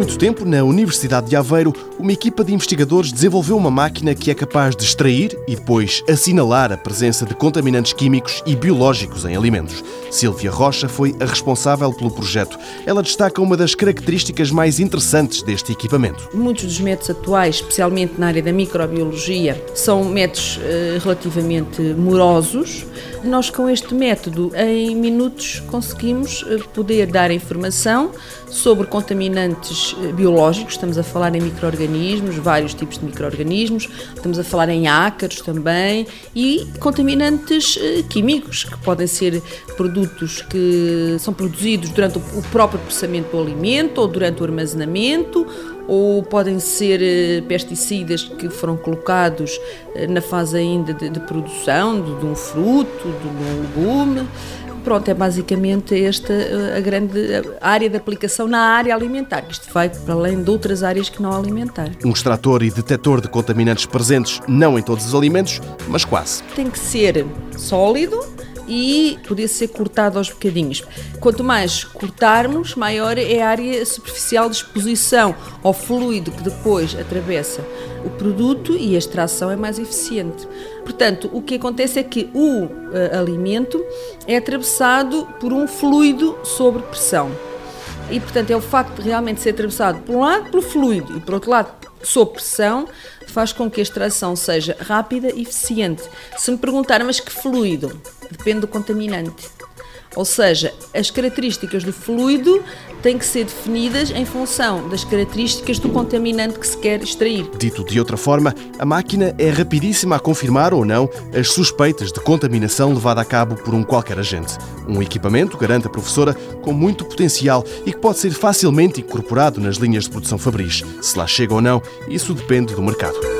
muito tempo, na Universidade de Aveiro, uma equipa de investigadores desenvolveu uma máquina que é capaz de extrair e depois assinalar a presença de contaminantes químicos e biológicos em alimentos. Silvia Rocha foi a responsável pelo projeto. Ela destaca uma das características mais interessantes deste equipamento. Muitos dos métodos atuais, especialmente na área da microbiologia, são métodos eh, relativamente morosos. Nós, com este método, em minutos conseguimos eh, poder dar informação sobre contaminantes eh, biológicos, estamos a falar em micro-organismos, vários tipos de micro-organismos, estamos a falar em ácaros também e contaminantes químicos, que podem ser produtos que são produzidos durante o próprio processamento do alimento ou durante o armazenamento ou podem ser eh, pesticidas que foram colocados eh, na fase ainda de, de produção de, de, um fruto, de um legume. Pronto, é basicamente esta eh, a grande área de aplicação na área alimentar. Isto vai para além de outras áreas que não alimentar. Um extrator e detetor de contaminantes presentes não em todos os alimentos, mas quase. Tem que ser sólido, e podia ser cortado aos bocadinhos. Quanto mais cortarmos, maior é a área superficial de exposição ao fluido que depois atravessa o produto e a extração é mais eficiente. Portanto, o que acontece é que o uh, alimento é atravessado por um fluido sob pressão. E, portanto, é o facto de realmente ser atravessado, por um lado, pelo fluido e, por outro lado, sob pressão, faz com que a extração seja rápida e eficiente. Se me perguntar, mas que fluido? Depende do contaminante. Ou seja, as características do fluido têm que ser definidas em função das características do contaminante que se quer extrair. Dito de outra forma, a máquina é rapidíssima a confirmar ou não as suspeitas de contaminação levada a cabo por um qualquer agente. Um equipamento, garante a professora, com muito potencial e que pode ser facilmente incorporado nas linhas de produção Fabris. Se lá chega ou não, isso depende do mercado.